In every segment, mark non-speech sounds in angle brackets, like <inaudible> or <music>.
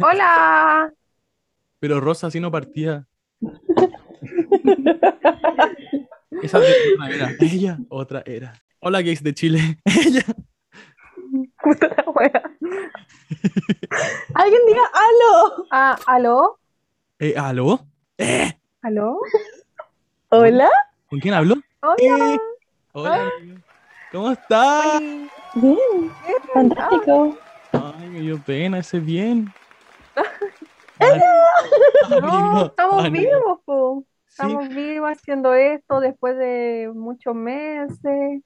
Hola. Pero Rosa así no partía. <laughs> Esa otra era. Ella, otra era. Hola, gays de Chile. <laughs> Ella. Puta la wea. Alguien diga aló. Ah, ¿aló? Eh, ¿Aló? Eh, ¿Aló? Hola. ¿Con quién hablo? Hola. Eh, Hola. ¿Cómo estás? Bien. Fantástico. Ay, me dio pena ese bien. No, estamos vivos, po. Sí, Estamos vivos haciendo esto después de muchos meses.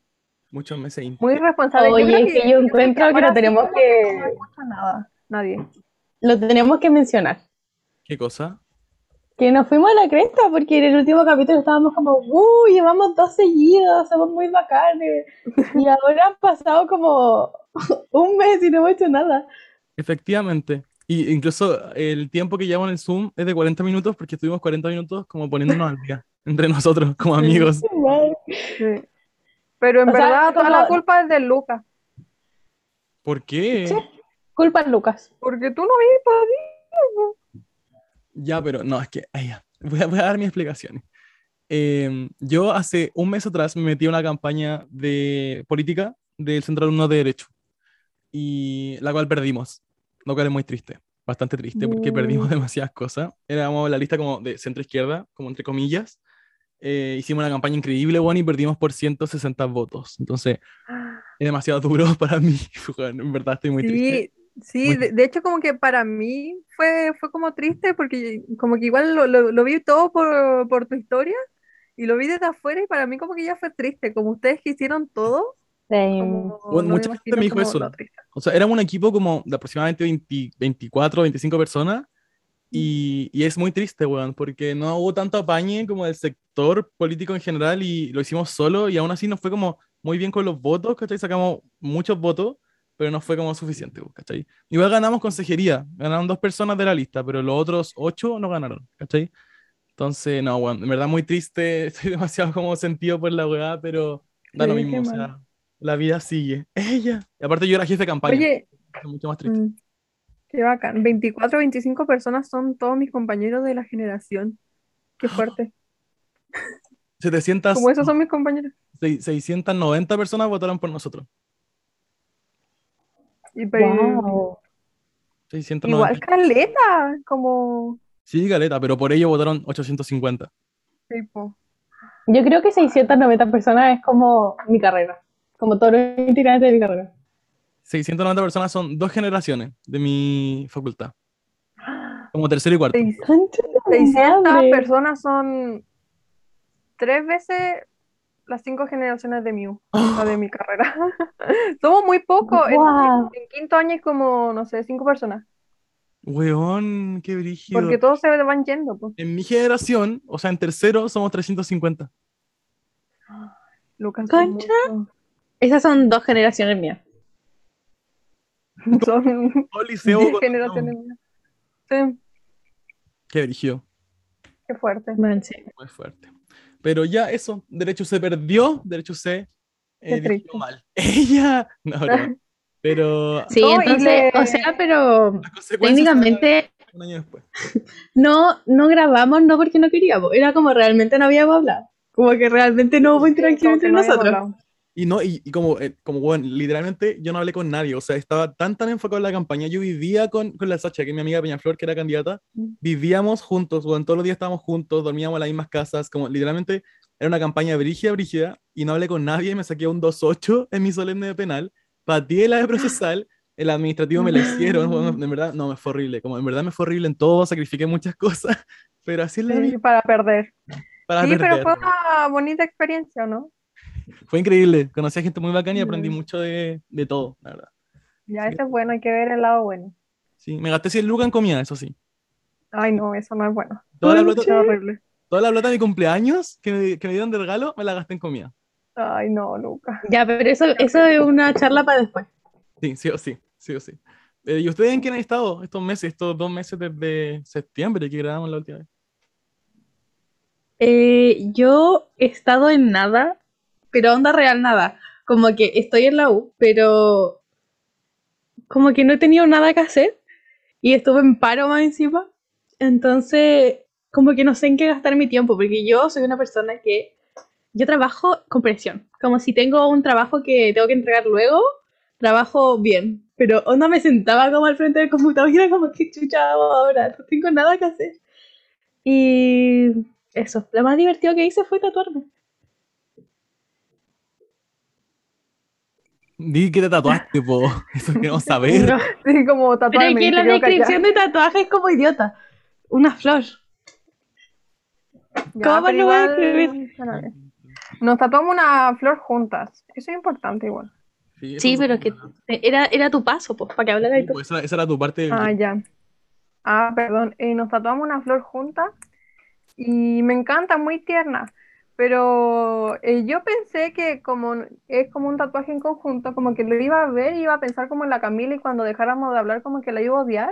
muchos meses. Muy responsable. Oye, es que yo encuentro que lo tenemos sí que- No escucha nada, nadie. Lo tenemos que mencionar. ¿Qué cosa? Que nos fuimos a la cresta porque en el último capítulo estábamos como, ¡uh! Llevamos dos seguidos, somos muy bacanes. <laughs> Y ahora han pasado como <laughs> un mes y no hemos hecho nada. Efectivamente. Y incluso el tiempo que llevamos en el Zoom es de 40 minutos porque estuvimos 40 minutos como poniéndonos al día <laughs> entre nosotros como amigos. Sí. Pero en O sea, verdad, toda como- la culpa es de Lucas. ¿Por qué? Sí. Culpa de Lucas. Porque tú no vives por Ya, pero no, es que, ay, ya. Voy, a, voy a dar mis explicaciones. Em, yo hace un mes atrás me metí a una campaña de política del Centro de Alumnos de Derecho, y la cual perdimos, lo cual es muy triste, bastante triste, porque <laughs> Mm. perdimos demasiadas cosas. Éramos la lista como de centro-izquierda, como entre comillas. Eh, hicimos una campaña increíble, bueno, y perdimos por 160 votos. Entonces, <gasps> es demasiado duro <laughs> para mí. Bueno, en verdad estoy muy triste. Sí, sí, Muy de, de hecho como que para mí fue, fue como triste porque como que igual lo, lo- lo vi todo por, por tu historia y lo vi desde afuera y para mí como que ya fue triste, como ustedes que hicieron todo, como Bueno, no mucha gente me dijo eso. lo. O sea, éramos un equipo como de aproximadamente 20 24, 25 personas. Y, y es muy triste, weón, porque no hubo tanto apañe como del sector político en general y lo hicimos solo y aún así nos fue como muy bien con los votos, ¿cachai? Sacamos muchos votos, pero no fue como suficiente, ¿cachai? Igual ganamos consejería, ganaron dos personas de la lista, pero los otros ocho no ganaron, ¿cachai? Entonces, no, weón, en verdad muy triste, <laughs> estoy demasiado como sentido por la weá, pero da lo Sí, mismo, qué o sea, mal. La vida sigue. <laughs> Ella. Y aparte yo era jefe de campaña, Oye, es mucho más triste. mm, qué bacán, 24 25 personas son todos mis compañeros de la generación, qué <gasps> fuerte, 700, como esos son mis compañeros. seis- 690 personas votaron por nosotros. Y, pero- Wow. 690. igual caleta, como Sí, galeta, pero por ello votaron 850. tipo, Yo creo que 690 personas es como mi carrera. Como todos los integrantes de mi carrera. 690 personas son dos generaciones de mi facultad. Como tercero y cuarto. seis- Concha tu 600 madre. personas son tres veces las cinco generaciones de mi, U, <gasps> de mi carrera. <laughs> Somos muy pocos. En, quinto año es como, no sé, cinco personas. Weón, qué brígido. Porque todos se van yendo. Pues. En mi generación, o sea, en tercero somos 350. Lucas, Concha. Esas son dos generaciones mías. Son con- generaciones. más. Sí, Qué brígido, qué fuerte. Man, sí. muy fuerte. Pero ya eso, derecho se perdió, derecho se eh, dirigió mal. <laughs> Ella, no, no. Pero Sí, No, y entonces, le- o sea, pero técnicamente un año después. <laughs> no, no grabamos no porque no queríamos, era como realmente no habíamos hablado. Como que realmente no hubo interacción entre no nosotros. hablado. Y no, y, y como, eh, como bueno, literalmente yo no hablé con nadie, o sea, estaba tan tan enfocado en la campaña, yo vivía con, con la Sacha, que es mi amiga Peñaflor, que era candidata, Mm. vivíamos juntos, bueno, todos los días estábamos juntos, dormíamos en las mismas casas, como literalmente era una campaña brígida, brígida, y no hablé con nadie, me saqué un 2.8 en mi solemne de penal, pateé la de procesal, <laughs> el administrativo me la hicieron, bueno, <laughs> en verdad, no, me fue horrible, como en verdad me fue horrible en todo, sacrifiqué muchas cosas, <laughs> pero así es la Sí, vida, para perder. para Sí, pero perder. fue una bonita experiencia, ¿no? Fue increíble, conocí a gente muy bacana y aprendí Mm. mucho de, de todo, la verdad. Ya, Sí. eso es bueno, hay que ver el lado bueno. Sí, me gasté 100 lucas en comida, eso sí. Ay, no, eso no es bueno. Toda la plata, horrible. toda la plata de mi cumpleaños que me, que me dieron de regalo, me la gasté en comida. Ay, no, Lucas. Ya, pero eso, eso es una charla para después. Sí, sí o sí, sí o sí. Eh, ¿Y ustedes en qué han estado estos meses, estos dos meses desde septiembre que grabamos la última vez? Eh, yo he estado en nada, pero onda real nada. Como que estoy en la U, pero como que no he tenido nada que hacer. y estuve en paro más encima. Entonces, como que no sé en qué gastar mi tiempo, porque yo soy una persona que yo trabajo con presión. Como si tengo un trabajo que tengo que entregar luego, trabajo bien. Pero onda me sentaba como al frente del computador y era como, ¿qué chucha hago ahora? No tengo nada que hacer. Y eso, lo más divertido que hice fue tatuarme. Di que te tatuaste, po. <laughs> Eso queremos saber. sí, como tatuarme. Pero es que la descripción de tatuaje es como idiota. Una flor. ¿Cómo lo voy a escribir? Nos tatuamos una flor juntas. Eso es importante igual. Sí, pero que era, era tu paso, pues, para que hablara de pues, esa, era tu parte. Ah, ya. Ah, perdón. Eh, nos tatuamos una flor juntas y me encanta, muy tierna. Pero eh, yo pensé que como es como un tatuaje en conjunto, como que lo iba a ver y iba a pensar como en la Camila y cuando dejáramos de hablar como que la iba a odiar.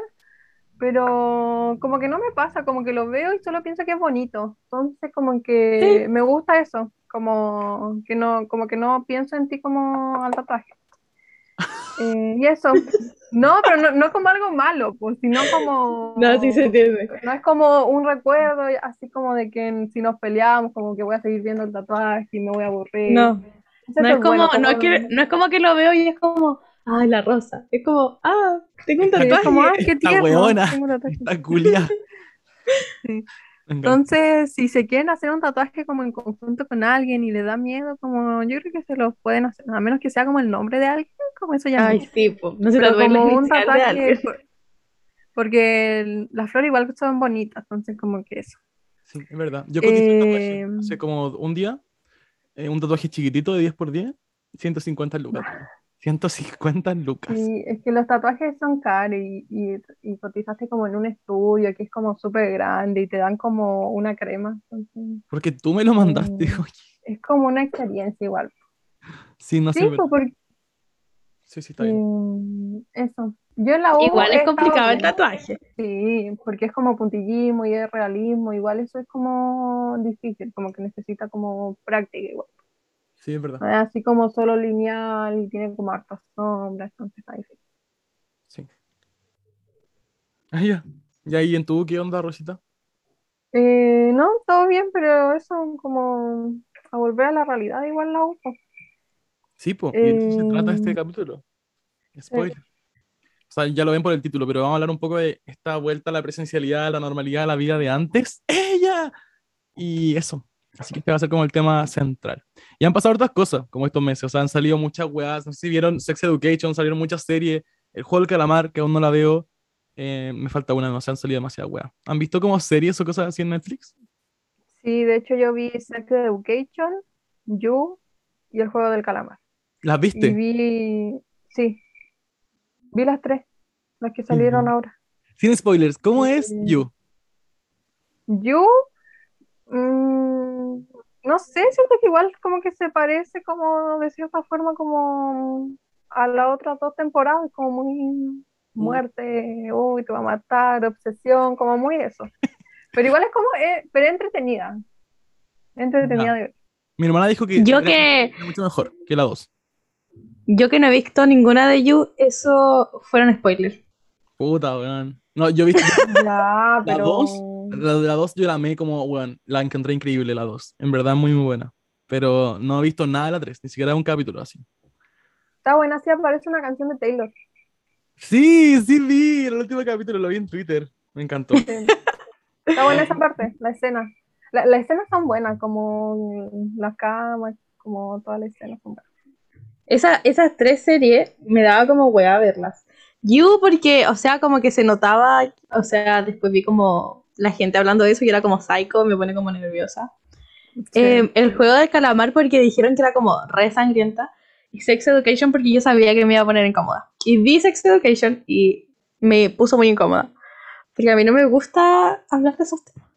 Pero como que no me pasa, como que lo veo y solo pienso que es bonito. Entonces como que me gusta eso, como que no, como que no pienso en ti como al tatuaje. Eh, y eso, no, pero no, no, como algo malo, pues, sino como... No, sí se entiende. No es como un recuerdo, así como de que si nos peleamos, como que voy a seguir viendo el tatuaje y me voy a aburrir. No, no es, como, no, es que, no es como que lo veo y es como, ah, la rosa. Es como, ah, tengo un tatuaje. como, ah, qué tierno. <laughs> Está culia. sí. Entonces, si se quieren hacer un tatuaje como en conjunto con alguien y le da miedo, como yo creo que se lo pueden hacer, a menos que sea como el nombre de alguien, como eso ya. Ay, sí, no se como un tatuaje, porque las flores igual son bonitas, entonces como que eso. Sí, es verdad. Yo cotizo un tatuaje em, hace como un día, eh, un tatuaje chiquitito de 10 por 10, 150 lucas. 150 lucas. Sí, es que los tatuajes son caros y, y, cotizaste como en un estudio que es como súper grande y te dan como una crema. porque tú me lo mandaste. Eh, es como una experiencia igual. Sí, no sé. Pues, porque, sí, sí, está bien. Eh, eso. Yo en la U igual es complicado el tatuaje. Sí, porque es como puntillismo y es realismo. Igual eso es como difícil, como que necesita como práctica igual. Sí, es verdad. así como solo lineal y tiene como hartas sombras, entonces está difícil. Sí. Ah, ya. ¿Y ahí en tu qué onda, Rosita? Eh, no, todo bien, pero eso como a volver a la realidad igual la uso. Sí, pues, y se trata este eh, capítulo. Spoiler. O sea, ya lo ven por el título, pero vamos a hablar un poco de esta vuelta a la presencialidad, a la normalidad, a la vida de antes. ¡Ella! Y eso. Así que este va a ser como el tema central. Y han pasado otras cosas, como estos meses. O sea, han salido muchas weas. No sé si vieron Sex Education, salieron muchas series. El juego del calamar, que aún no la veo. Eh, me falta una, no se han salido demasiadas weas. ¿Han visto como series o cosas así en Netflix? Sí, de hecho yo vi Sex Education, You y el juego del calamar. ¿Las viste? Y vi, sí, vi las tres, las que salieron ahora. Sin spoilers, ¿cómo es You? You, mmm, no sé, siento que igual como que se parece como de cierta forma como a las otras dos temporadas, como muy mm. muerte, uy, te va a matar, obsesión, como muy eso. Pero igual es como, eh, pero entretenida. Entretenida de ver. Mi hermana dijo que, yo que mucho mejor que la dos. Yo que no he visto ninguna de You, eso fueron spoilers. Puta, weón. No, yo he visto <laughs> ya, pero... la dos la de la 2 yo la amé como, bueno, la encontré increíble la 2. En verdad muy, muy buena. Pero no he visto nada de la 3, ni siquiera un capítulo así. Está buena, sí aparece una canción de Taylor. Sí, sí vi el último capítulo, lo vi en Twitter. Me encantó. Está buena esa <laughs> parte, la escena. La, las escenas son buenas, como la cama, como toda la escena son buenas. Esa, esas tres series me daba como hueá verlas. You porque, o sea, como que se notaba, o sea, después vi como la gente hablando de eso y era como psycho, me pone como nerviosa. Eh, el juego de calamar porque dijeron que era como re sangrienta. Y Sex Education porque yo sabía que me iba a poner incómoda. Y vi Sex Education y me puso muy incómoda. Porque a mí no me gusta hablar de esos temas.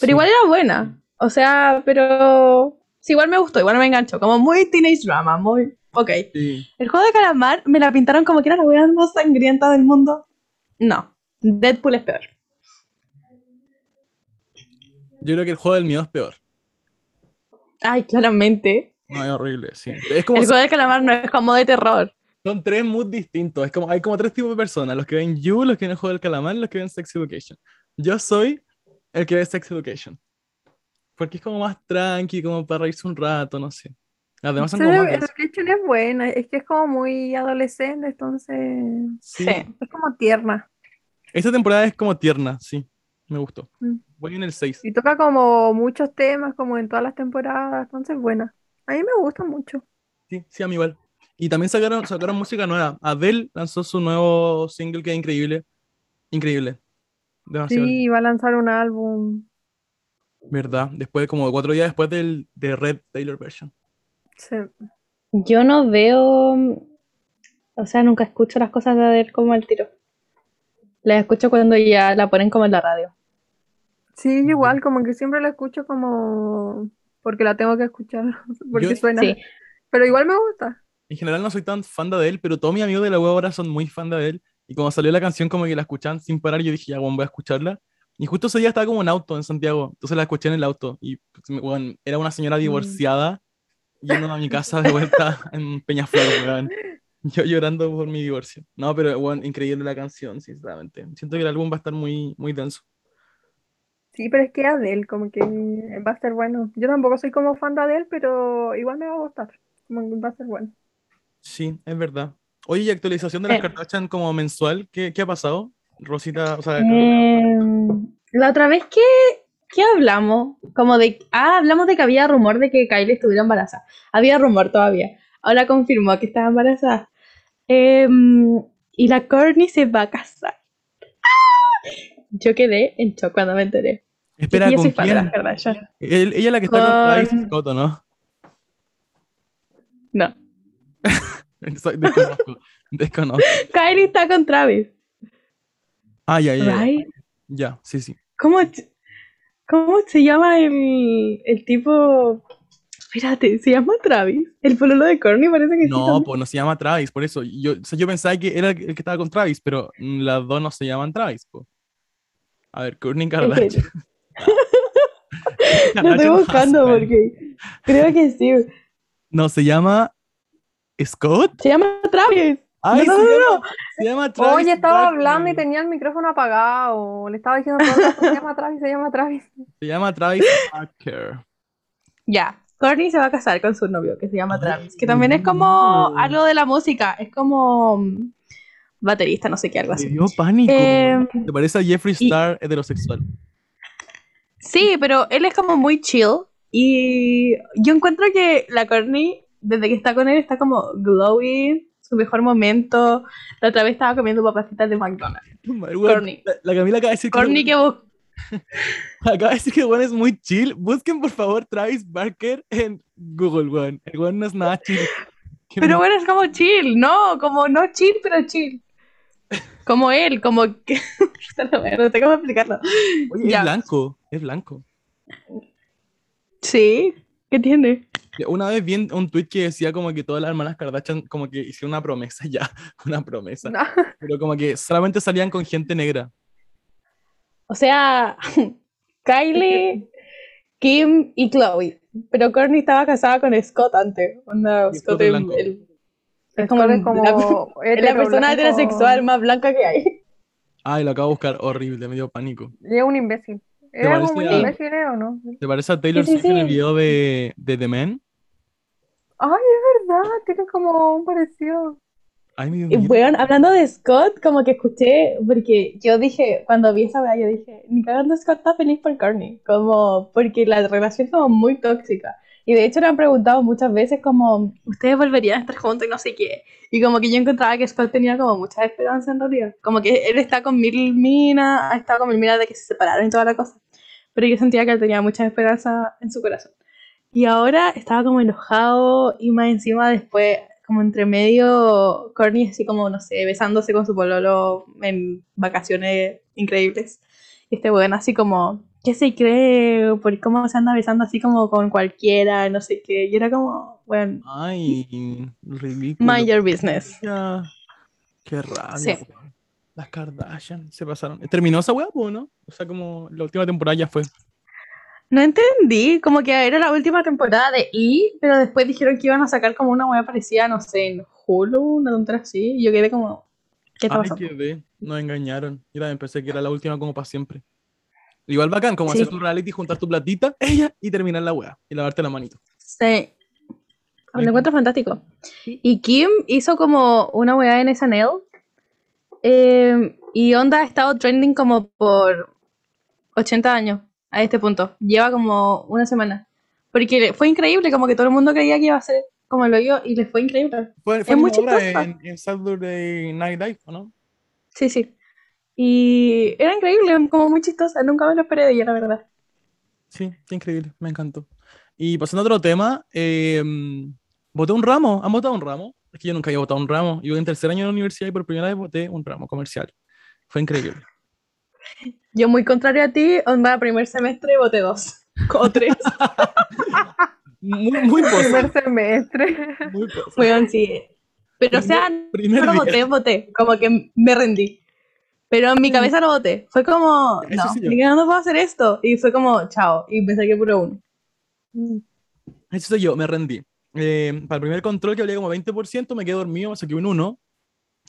Pero igual era buena. O sea, pero... Sí, igual me gustó, igual me enganchó. Como muy teenage drama, muy... Ok. El juego de calamar me la pintaron como que era la wea más sangrienta del mundo. No. Deadpool es peor. Yo creo que el juego del miedo es peor. Ay, claramente. No, es horrible, sí. Es como el juego del calamar no es como de terror. Son tres moods distintos. Es como, hay como tres tipos de personas: los que ven You, los que ven el juego del calamar, los que ven Sex Education. Yo soy el que ve Sex Education. Porque es como más tranqui, como para reírse un rato, no sé. Además son como más Education es buena, es que es como muy adolescente, entonces sí. es como tierna. Esta temporada es como tierna, sí. Me gustó. Mm. Voy en el 6. Y toca como muchos temas, como en todas las temporadas, entonces buena. A mí me gusta mucho. Sí, sí, a mí igual. Y también sacaron, sacaron música nueva. Adele lanzó su nuevo single que es increíble. Increíble. Demasiado. Sí, va a lanzar un álbum. ¿Verdad? Después, como cuatro días después del de Red Taylor version. Sí. Yo no veo, o sea, nunca escucho las cosas de Adele como el tiro. Las escucho cuando ya la ponen como en la radio. Sí, igual, como que siempre la escucho como porque la tengo que escuchar, <laughs> porque suena. Pero igual me gusta. En general no soy tan fan de él, pero todos mis amigos de la web ahora son muy fan de él. Y cuando salió la canción, como que la escuchan sin parar, yo dije, ya, bueno, voy a escucharla. Y justo ese día estaba como en auto en Santiago, entonces la escuché en el auto. Y bueno, pues, era una señora mm. divorciada yendo a mi casa de vuelta <laughs> en Peñaflor, weón. Yo llorando por mi divorcio. No, pero bueno, increíble la canción, sinceramente. Siento que el álbum va a estar muy, muy denso. Sí, pero es que Adele, como que va a ser bueno. Yo tampoco soy como fan de Adele, pero igual me va a gustar. Como que va a ser bueno. Sí, es verdad. Oye, ¿y actualización de las eh. como mensual? ¿Qué, ¿Qué, ha pasado? Rosita, o sea... Em, la otra vez que, ¿qué hablamos? Como de... Ah, hablamos de que había rumor de que Kylie estuviera embarazada. Había rumor todavía. Ahora confirmó que estaba embarazada. Em, y la Courtney se va a casar. Yo quedé en shock cuando me enteré. Espera, ¿con quién? ella es la que está con, Travis Scott, ¿no? No. <laughs> desconozco, desconozco. Kylie está con Travis. Ah, ya, ya. Ya, sí, sí. ¿Cómo, cómo se llama el, el tipo? Espérate, ¿se llama Travis? El pololo de Corny parece que no, pues no se llama Travis, por eso. Yo, yo pensaba que era el que estaba con Travis, pero las dos no se llaman Travis, pues. A ver, Kourtney Kardashian. <laughs> Lo estoy buscando porque <laughs> creo que sí. No, se llama Scott. Se llama Travis. Ay, no, no, no, Se llama Travis. Oye, estaba hablando y tenía el micrófono apagado. Le estaba diciendo todo se llama Travis, se llama Travis. Se llama Travis Parker. Ya. Courtney se va a casar con su novio que se llama Travis, que también es como algo de la música, es como baterista, no sé qué, algo así. Me dio pánico. Eh, ¿Te parece a Jeffree Star heterosexual? Sí, pero él es como muy chill. Y yo encuentro que la Courtney, desde que está con él, está como glowy, su mejor momento. La otra vez estaba comiendo papacitas de McDonald's. <laughs> Courtney. La, Camila acaba de decir Courtney que, <laughs> Acaba de decir que bueno es muy chill. Busquen por favor Travis Barker en Google, weón. El weón no es nada chill. pero bueno, es como chill, no, como no chill, pero chill. Como él, como que. <laughs> no tengo que explicarlo. Oye, es blanco, es blanco. Sí, ¿qué tiene? Una vez vi un tweet que decía como que todas las hermanas Kardashian como que hicieron una promesa <laughs> ya, una promesa. Pero como que solamente salían con gente negra. O sea, <laughs> Kylie, Kim y Chloe. Pero Courtney estaba casada con Scott antes. Scott el, es como, <laughs> la, persona heterosexual más blanca que hay. Ay, lo acabo de buscar horrible, me dio pánico. Y es un imbécil. ¿Es algo muy imbécil o no? ¿Te parece a Taylor Swift en el video de, de The Man? Ay, es verdad, tiene como un parecido. Ay, me dio bueno, hablando de Scott, como que escuché, porque yo dije, cuando vi esa vea, yo dije, ni cagando Scott está feliz por Courtney, como, porque la relación es como muy tóxica. Y de hecho le han preguntado muchas veces como, ¿ustedes volverían a estar juntos y no sé qué? Y como que yo encontraba que Scott tenía como mucha esperanza en realidad. Como que él está con mil minas, ha estado con mil minas de que se separaron y toda la cosa. Pero yo sentía que él tenía mucha esperanza en su corazón. Y ahora estaba como enojado y más encima después, como entre medio, Courtney así como, no sé, besándose con su pololo en vacaciones increíbles. Y este bueno así como, ¿qué se cree? ¿Por cómo se anda besando así como con cualquiera? No sé qué. Y era como, bueno. Ay, ridículo. Mind your business. Qué raro. Las Kardashian se pasaron. ¿Terminó esa web o no? O sea, como la última temporada ya fue. No entendí, como que era la última temporada de E, pero después dijeron que iban a sacar como una wea parecida, no sé, en Hulu, una tontería así, y yo quedé como, ¿qué está pasando? quedé, nos engañaron, yo también pensé que era la última como para siempre. Igual bacán, como hacer tu reality, juntar tu platita, ella, y terminar la wea, y lavarte la manito. Sí, lo encuentro fantástico. Y Kim hizo como una weá en SNL, eh, y Onda ha estado trending como por 80 años a este punto. Lleva como una semana. Porque fue increíble, como que todo el mundo creía que iba a ser como lo yo y le fue increíble. Fue, fue es muy en, en, Saturday Night Live, no? Sí, sí. Y era increíble, como muy chistosa. Nunca me lo esperé de ella, la verdad. Sí, qué increíble, me encantó. Y pasando a otro tema, eh, voté un ramo. ¿Han votado un ramo? Es que yo nunca había votado un ramo. Yo en tercer año de la universidad y por primera vez voté un ramo comercial. Fue increíble. <laughs> Yo muy contrario a ti, onda, primer semestre voté dos <laughs> o tres. muy, muy Primer semestre. Muy, muy sí. Pero o sea, no voté, voté, como que me rendí. Pero en mi mm. cabeza no voté. Fue como, no, ni no puedo hacer esto. Y fue como, chao. Y me saqué puro uno. Mm. Eso soy yo, me rendí. Eh, para el primer control que hablé como 20%, me quedé dormido, me saqué un 1.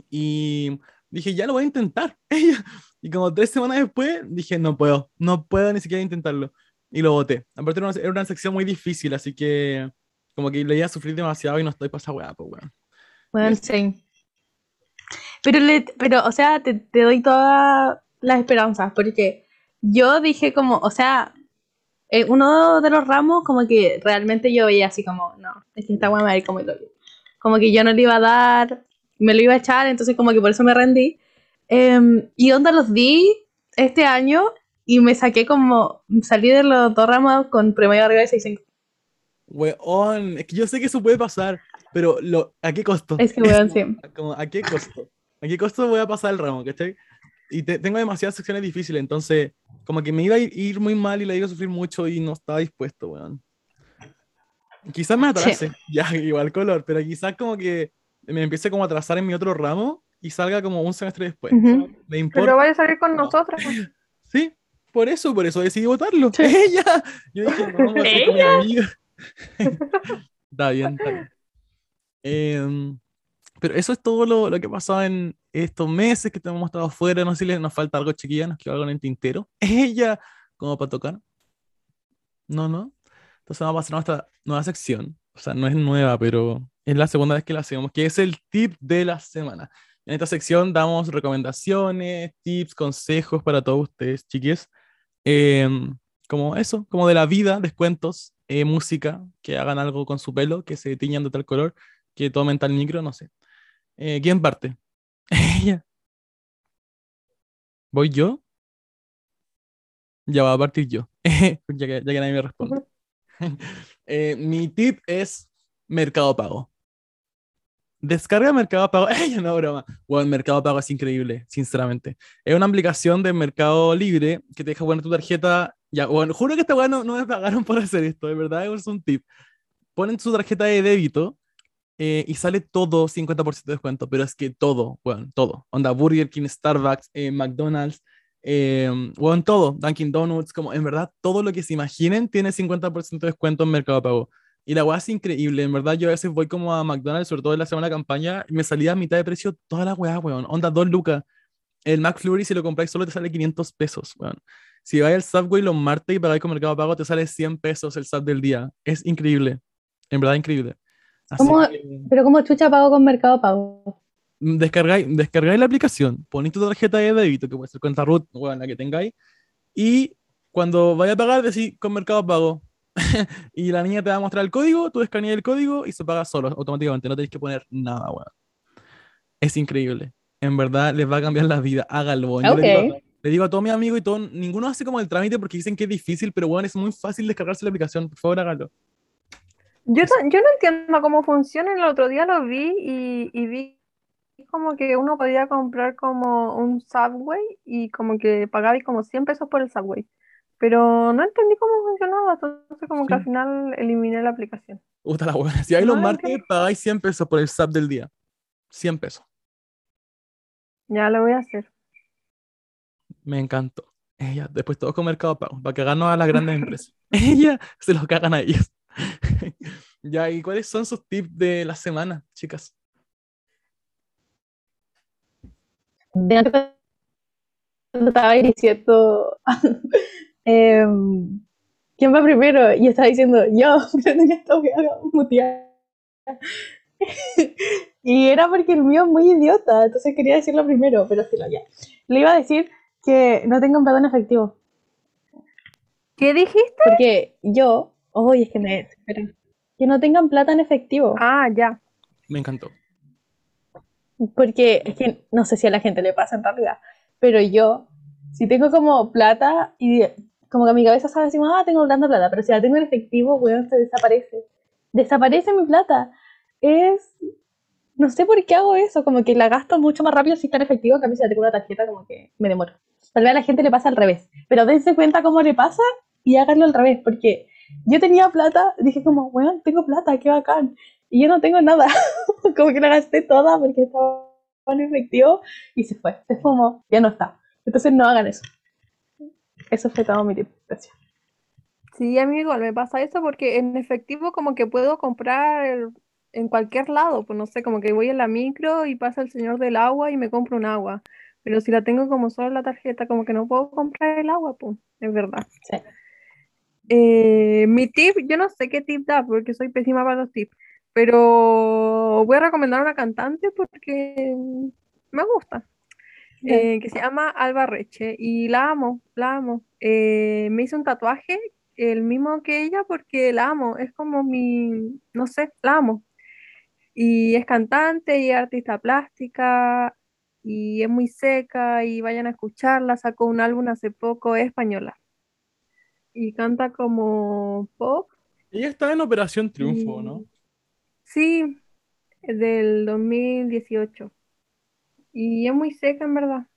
Y dije, ya lo voy a intentar. <laughs> y como tres semanas después, dije, no puedo, no puedo ni siquiera intentarlo. Y lo voté. Aparte era una, era una sección muy difícil, así que como que le iba a sufrir demasiado y no estoy para esa weá, pues weón. Bueno, sí. Pero, le, pero, o sea, te, te doy todas las esperanzas, porque yo dije como, o sea, eh, uno de los ramos como que realmente yo veía así como, no, es que esta weá me va a ir como el Como que yo no le iba a dar me lo iba a echar, entonces como que por eso me rendí. Em, y onda los di este año y me saqué como, salí de los dos ramos con promedio arriba de 6.5. Weón, es que yo sé que eso puede pasar, pero lo, ¿a qué costo? Es que weón, sí. <laughs> Como, ¿A qué costo? ¿A qué costo voy a pasar el ramo? ¿Cachai? Y tengo demasiadas secciones difíciles, entonces como que me iba a ir, muy mal y la iba a sufrir mucho y no estaba dispuesto, weón. Quizás me atrase, <laughs> ya, igual color, pero quizás como que me empiece como a trazar en mi otro ramo y salga como un semestre después. me importa. Pero vaya a salir con nosotros. <laughs> Sí, por eso, por eso decidí votarlo. Ella. Yo dije, no, vamos a con mi amiga. está bien, está bien. Em, pero eso es todo lo, lo que ha pasado en estos meses que hemos estado afuera. No sé si nos falta algo, chiquilla, nos quedó algo en el tintero. <laughs> Ella, como para tocar. No, no. Entonces vamos a pasar a nuestra nueva sección. O sea, no es nueva, pero es la segunda vez que la hacemos, que es el tip de la semana. En esta sección damos recomendaciones, tips, consejos para todos ustedes, chiquis. Em, como eso, como de la vida, descuentos, eh, música, que hagan algo con su pelo, que se tiñan de tal color, que tomen tal micro, no sé. Eh, ¿Quién parte? <laughs> Ella. ¿Voy yo? Ya va a partir yo, <laughs> ya, que, ya que nadie me responde. <laughs> Eh, mi tip es Mercado Pago. Descarga Mercado Pago. ¡Ey, no broma! Bueno, Mercado Pago es increíble, sinceramente. Es una aplicación de Mercado Libre que te deja poner tu tarjeta. Ya, bueno, juro que esta weá no, me pagaron por hacer esto, de verdad, es un tip. Ponen tu tarjeta de débito eh, y sale todo 50% de descuento, pero es que todo, bueno, todo. Onda, Burger King, Starbucks, eh, McDonald's, eh, todo, Dunkin' Donuts, como en verdad todo lo que se imaginen tiene 50% de descuento en Mercado Pago. Y la weá es increíble, en verdad yo a veces voy como a McDonald's, sobre todo en la semana de campaña, y me salía a mitad de precio toda la weá, weón. Onda, 2 lucas. El McFlurry, si lo compráis solo te sale 500 pesos, weón. Si vais al Subway los martes y pagáis con Mercado Pago, te sale 100 pesos el sub del día. Es increíble. En verdad, increíble. ¿Pero cómo chucha pago con Mercado Pago? Descargáis, descargáis la aplicación, ponéis tu tarjeta de débito, que puede ser cuenta root, o la que tengáis, y cuando vaya a pagar, decís con Mercado Pago, <laughs> y la niña te va a mostrar el código, tú escaneas el código y se paga solo, automáticamente, no tenéis que poner nada, weón. Es increíble. En verdad, les va a cambiar la vida. Hágalo. Le, digo, a todos mis amigos y todo, ninguno hace como el trámite porque dicen que es difícil, pero bueno, es muy fácil descargarse la aplicación. Por favor, hágalo. Yo, yo no entiendo cómo funciona. El otro día lo vi y, y vi como que uno podía comprar como un Subway y como que pagaba como 100 pesos por el Subway. Pero no entendí cómo funcionaba, entonces como que al final eliminé la aplicación. Gusta la buena. Si hay los martes, pagáis 100 pesos por el sub del día. 100 pesos. Ya lo voy a hacer. Me encantó. Ella, después todos con Mercado Pago, para cagarnos a las grandes <laughs> empresas. Ella se los cagan a ellos. <laughs> ya, ¿y cuáles son sus tips de la semana, chicas? De estaba diciendo <laughs> em, ¿quién va primero? Y estaba diciendo yo, <laughs> pero mutear. y era porque el mío es muy idiota, entonces quería decirlo primero, pero sí lo ya. Le iba a decir que no tengan plata en efectivo. ¿Qué dijiste? Porque yo, oye, es que me que no tengan plata en efectivo. Ah, ya. Me encantó. Porque es que no sé si a la gente le pasa en realidad, pero yo, si tengo como plata y como que a mi cabeza sabe decimos, ah, tengo tanta plata, pero si la tengo en efectivo, weón, se desaparece. Desaparece mi plata. Es, no sé por qué hago eso, como que la gasto mucho más rápido si está en efectivo, que a mí si la tengo una tarjeta, como que me demoro. Tal vez a la gente le pasa al revés, pero dense cuenta cómo le pasa y háganlo al revés, porque yo tenía plata, dije como, bueno, tengo plata, qué bacán. Y yo no tengo nada. <laughs> como que la gasté toda porque estaba en efectivo y se fue. Se fumó, ya no está. Entonces no hagan eso. Eso fue todo mi tip. Sí, a mí igual me pasa eso porque en efectivo como que puedo comprar en cualquier lado, pues no sé, como que voy en la micro y pasa el señor del agua y me compro un agua. Pero si la tengo como solo la tarjeta, como que no puedo comprar el agua, pues, es verdad. Sí. Eh, mi tip, yo no sé qué tip da porque soy pésima para los tips, pero voy a recomendar una cantante porque me gusta, eh, que se llama Alba Reche y la amo, la amo. Eh, me hizo un tatuaje, el mismo que ella, porque la amo, es como mi, no sé, la amo. Y es cantante y artista plástica y es muy seca y vayan a escucharla, sacó un álbum hace poco, es española y canta como pop. Ella está en Operación Triunfo, ¿no? Sí, del 2018. Y es muy seca, en verdad.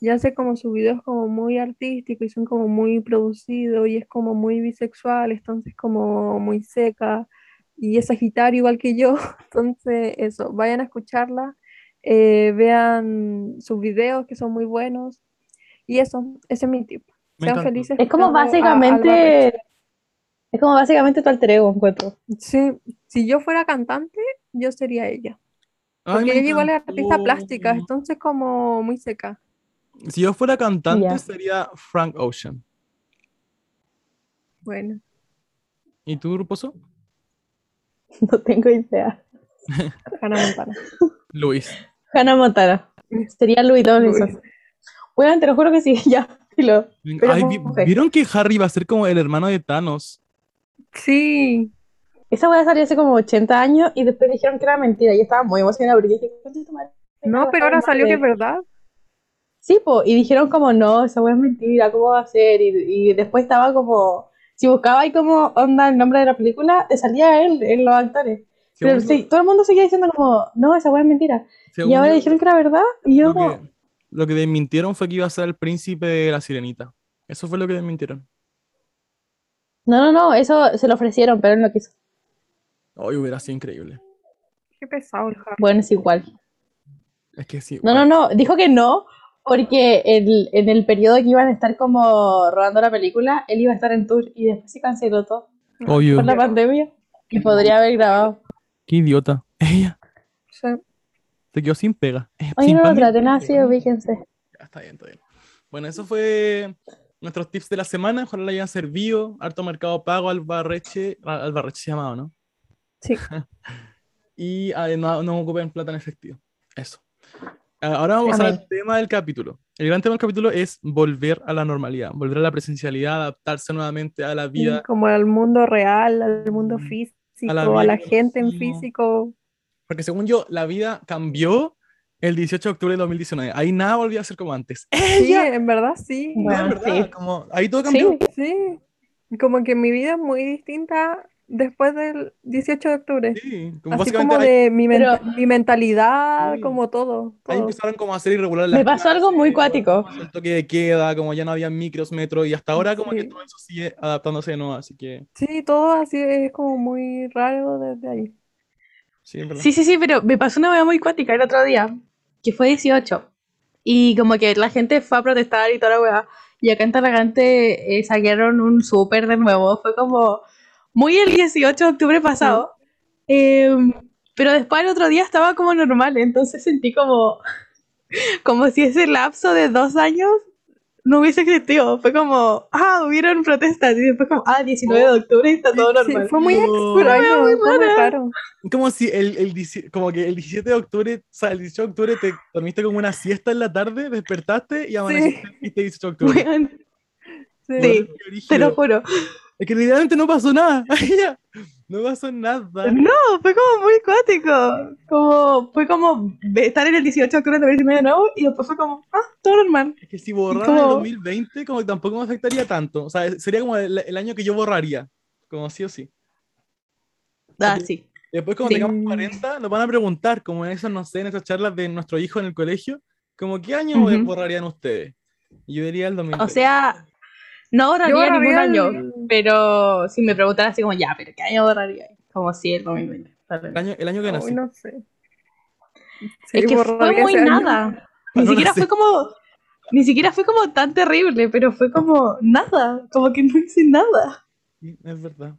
Ya sé como su video es como muy artístico y son como muy producidos y es como muy bisexual, entonces como muy seca y es sagitario igual que yo. <laughs> Entonces, eso, vayan a escucharla, eh, vean sus videos que son muy buenos y eso, ese es mi tipo. Sean felices. Es como básicamente. es como básicamente tu alter ego, encuentro. Sí, si yo fuera cantante, yo sería ella. Porque ella igual es artista plástica, entonces como muy seca. Si yo fuera cantante, sería Frank Ocean. Bueno. ¿Y tú, Gruposo? <laughs> No tengo idea. <laughs> Hannah Montana. Luis. Hannah Montana. Sería Luis Luis. Bueno, te lo juro que sí, <laughs> ya. ¿Vieron que Harry va a ser como el hermano de Thanos? Sí. Esa weá salió hace como 80 años y después dijeron que era mentira. Y estaba muy emocionada porque dije, No, pero ahora salió que es verdad. Sí, po, y dijeron como, no, esa weá es mentira, ¿cómo va a ser? Y, después estaba como, si buscaba ahí como onda el nombre de la película, te salía él en los actores. Pero sí, todo el mundo seguía diciendo como, no, esa weá es mentira. y ahora dijeron que era verdad y yo como, lo que desmintieron fue que iba a ser el príncipe de la sirenita. Eso fue lo que desmintieron. No, no, no, eso se lo ofrecieron, pero él no quiso. Hoy hubiera sido increíble. Qué pesado el Harry. Bueno, es igual. Es que sí. No, no, no, dijo que no, porque en el periodo que iban a estar como rodando la película, él iba a estar en tour y después se canceló todo. Por la pandemia. Y podría haber grabado. Qué idiota. <laughs> Ella. Sí. Se quedó sin pega. <laughs> Oye, no lo traten así, ubíquense. Ya, está bien, está bien. Bueno, eso fue nuestros tips de la semana. Ojalá le hayan servido. Harto mercado pago, Albarreche. Albarreche se llamaba, ¿no? Sí. <laughs> y ah, no, no ocupen plata en efectivo. Eso. Ah, ahora vamos a al tema del capítulo. El gran tema del capítulo es volver a la normalidad, volver a la presencialidad, adaptarse nuevamente a la vida. como al mundo real, al mundo físico, a la, a la gente en físico. Porque según yo, la vida cambió el 18 de octubre de 2019. Ahí nada volvió a ser como antes. Sí, en verdad sí. Bueno, sí. Como, ahí todo cambió. Sí, sí. Como que mi vida es muy distinta después del 18 de octubre. Sí, como Así como de mi, mi mentalidad, como todo, Ahí empezaron como a hacer irregular Me pasó algo muy cuático. El toque de queda, como ya no había micros, metros, y hasta ahora como que todo eso sigue adaptándose de nuevo, así que... Sí, todo así es como muy raro desde ahí. Sí, sí, sí, pero me pasó una vez muy cuática el otro día, que fue 18. Y como que la gente fue a protestar y toda la weá. y acá en Talagante eh, saquearon un súper de nuevo. Fue como muy el 18 de octubre pasado. Em, pero después el otro día estaba como normal, entonces sentí como, <laughs> como si ese lapso de dos años no hubiese existido. Fue como, ah, hubieron protestas. Y después como, ah, 19 de octubre y está todo normal. fue muy extraño, muy, muy raro. Como si el, el, como que el 17 de octubre, o sea, el 18 de octubre te dormiste como una siesta en la tarde, despertaste y amaneciste el 18 de octubre. Sí, te lo juro. Es que literalmente no pasó nada. <laughs> no pasó nada. No, fue como muy cuático. Como, fue como estar en el 18 de octubre de 2019 de nuevo y después fue como, ah, todo normal. Es que si borrara el 2020, como que tampoco me afectaría tanto. O sea, sería como el, año que yo borraría. Como sí o sí. Ah, sí. Después, cuando tengamos 40, nos van a preguntar, como en esas, no sé, en esas charlas de nuestro hijo en el colegio, como, ¿qué año borrarían ustedes? Y yo diría el 2020. O sea, no borraría ningún año, pero si me preguntan así como, ya, pero ¿qué año borraría? Como si el 2020. El año, el año que nací. no sé. es que fue muy nada. <laughs> Ni siquiera fue como, ni siquiera fue como tan terrible, pero fue como nada, como que no hice nada. es verdad.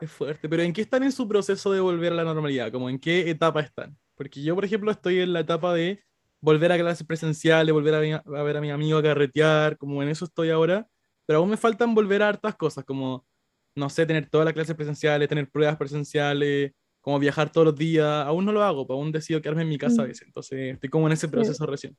Es fuerte. Pero ¿en qué están en su proceso de volver a la normalidad? Como en qué etapa están? Porque yo, por ejemplo, estoy en la etapa de volver a clases presenciales, volver a, a ver a mi amigo a carretear, como en eso estoy ahora pero aún me faltan volver a hartas cosas, como, no sé, tener todas las clases presenciales, tener pruebas presenciales, como viajar todos los días. Aún no lo hago, pero aún decido quedarme en mi casa a mm. veces. Entonces, estoy como en ese proceso recién.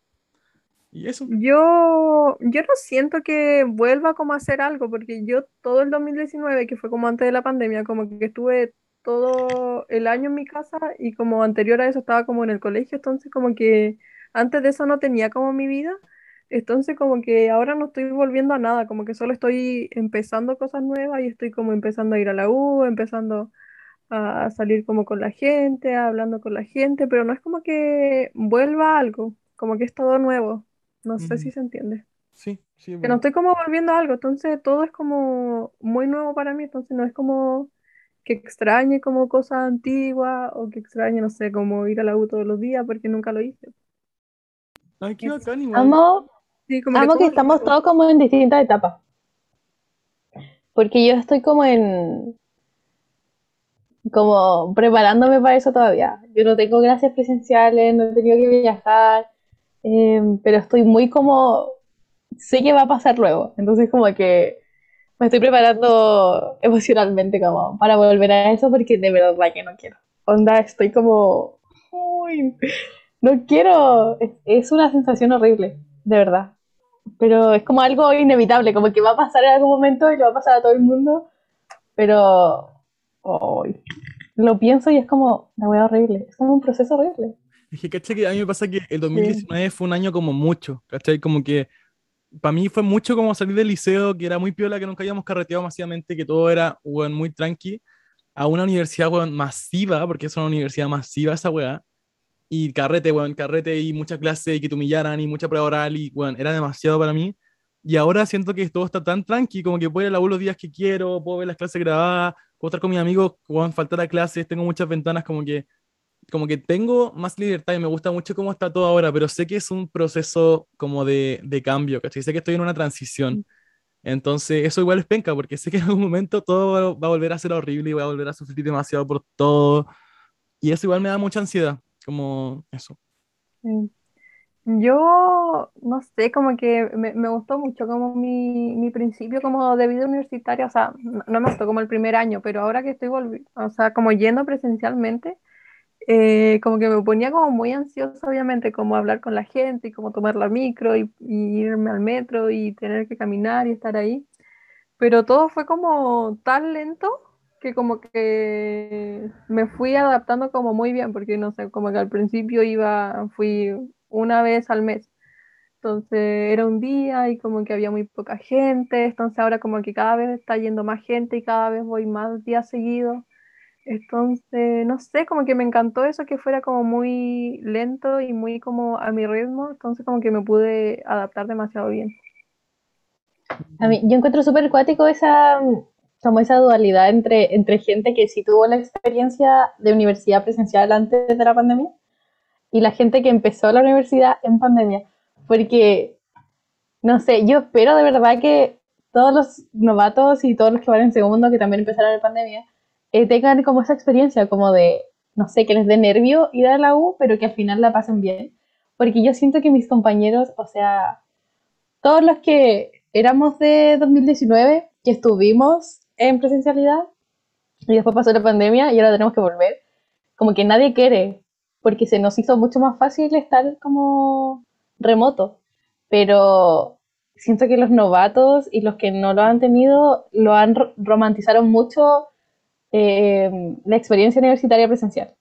¿Y eso? Yo, yo no siento que vuelva como a hacer algo, porque yo todo el 2019, que fue como antes de la pandemia, como que estuve todo el año en mi casa y como anterior a eso estaba como en el colegio, entonces como que antes de eso no tenía como mi vida. Entonces como que ahora no estoy volviendo a nada, como que solo estoy empezando cosas nuevas y estoy como empezando a ir a la U, empezando a salir como con la gente, hablando con la gente, pero no es como que vuelva algo, como que es todo nuevo. No sé si se entiende. Sí, sí. Que no estoy como volviendo a algo, entonces todo es como muy nuevo para mí, entonces no es como que extrañe como cosas antiguas o que extrañe, no sé, como ir a la U todos los días porque nunca lo hice. Ay, qué bacán, igual. Amo que, estamos todos como en distintas etapas. Porque yo estoy como en. como preparándome para eso todavía. Yo no tengo clases presenciales, no he tenido que viajar, em, pero estoy muy como. sé que va a pasar luego. Entonces, como que me estoy preparando emocionalmente como para volver a eso porque de verdad que no quiero. Onda, estoy como. Uy, no quiero. es una sensación horrible de verdad. Pero es como algo inevitable, como que va a pasar en algún momento y lo va a pasar a todo el mundo. Pero lo pienso y es como una wea horrible. Es como un proceso horrible. Es que, ¿cachai? Que a mí me pasa que el 2019 fue un año como mucho, ¿cachai? Como que para mí fue mucho como salir del liceo, que era muy piola, que nunca habíamos carreteado masivamente, que todo era, muy tranqui, a una universidad, masiva, porque es una universidad masiva esa weá, y carrete, weón, carrete y muchas clases y que te humillaran y mucha prueba oral y, bueno, era demasiado para mí. Y ahora siento que todo está tan tranqui, como que puedo ir a la U los días que quiero, puedo ver las clases grabadas, puedo estar con mis amigos, weón, faltar a clases, tengo muchas ventanas, como que, como que tengo más libertad y me gusta mucho cómo está todo ahora, pero sé que es un proceso como de, de cambio, ¿cachai? Sé que estoy en una transición. Entonces, eso igual es penca, porque sé que en algún momento todo va a volver a ser horrible y voy a volver a sufrir demasiado por todo. Y eso igual me da mucha ansiedad como eso. Yo, no sé, como que me, me gustó mucho como mi, mi, principio como de vida universitaria, o sea, no, me gustó como el primer año, pero ahora que estoy volviendo, o sea, como yendo presencialmente, eh, como que me ponía como muy ansiosa, obviamente, como hablar con la gente y como tomar la micro y, y irme al metro y tener que caminar y estar ahí, pero todo fue como tan lento que como que me fui adaptando como muy bien, porque no sé, como que al principio iba, fui una vez al mes. Entonces era un día y como que había muy poca gente, entonces ahora como que cada vez está yendo más gente y cada vez voy más días seguidos. Entonces, no sé, como que me encantó eso que fuera como muy lento y muy como a mi ritmo, entonces como que me pude adaptar demasiado bien. A mí, yo encuentro súper acuático esa, como esa dualidad entre, entre gente que sí tuvo la experiencia de universidad presencial antes de la pandemia y la gente que empezó la universidad en pandemia. Porque no sé, yo espero de verdad que todos los novatos y todos los que van en segundo, que también empezaron en pandemia, eh, tengan como esa experiencia, como de, no sé, que les dé nervio ir a la U, pero que al final la pasen bien. Porque yo siento que mis compañeros, o sea, todos los que éramos de 2019, que estuvimos en presencialidad, y después pasó la pandemia y ahora tenemos que volver, como que nadie quiere, porque se nos hizo mucho más fácil estar como remoto pero siento que los novatos y los que no lo han tenido lo han romantizaron mucho eh, la experiencia universitaria presencial.